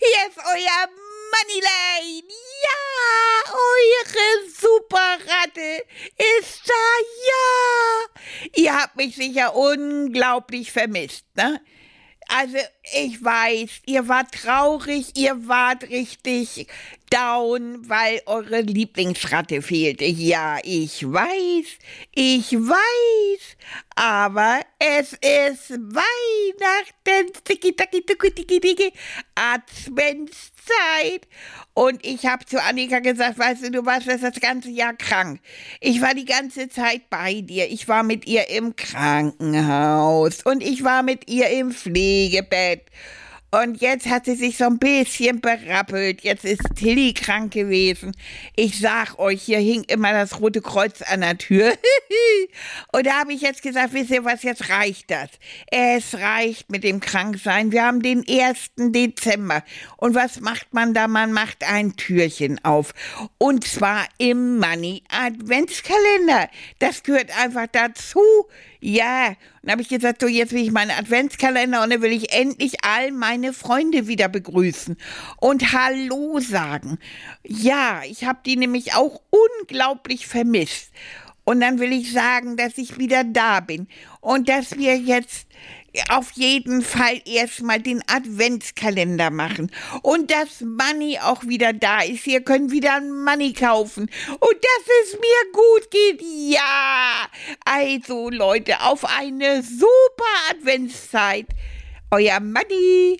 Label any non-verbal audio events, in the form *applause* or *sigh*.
Hier ist euer Moneyline. Ja, eure Superratte ist da. Ja. Ihr habt mich sicher unglaublich vermisst, ne? Also, ich weiß, ihr wart traurig, ihr wart richtig down, weil eure Lieblingsratte fehlte. Ja, ich weiß, ich weiß, aber es ist Weihnachten, tiki taki tuki tiki tiki, Adventszeit. Und ich habe zu Annika gesagt, weißt du, du warst das ganze Jahr krank. Ich war die ganze Zeit bei dir. Ich war mit ihr im Krankenhaus und ich war mit ihr im Pflegebett. Und jetzt hat sie sich so ein bisschen berappelt. Jetzt ist Tilly krank gewesen. Ich sag euch, hier hing immer das Rote Kreuz an der Tür. *laughs* und da habe ich jetzt gesagt, wisst ihr was, jetzt reicht das. Es reicht mit dem Kranksein. Wir haben den 1. Dezember. Und was macht man da? Man macht ein Türchen auf. Und zwar im Money Adventskalender. Das gehört einfach dazu. Ja, und habe ich gesagt, so jetzt will ich meinen Adventskalender und dann will ich endlich all meine Freunde wieder begrüßen und Hallo sagen. Ja, ich habe die nämlich auch unglaublich vermisst. Und dann will ich sagen, dass ich wieder da bin und dass wir jetzt auf jeden Fall erstmal den Adventskalender machen und dass Money auch wieder da ist. Wir können wieder Money kaufen und dass es mir gut geht. Ja, also Leute, auf eine super Adventszeit. Euer Money.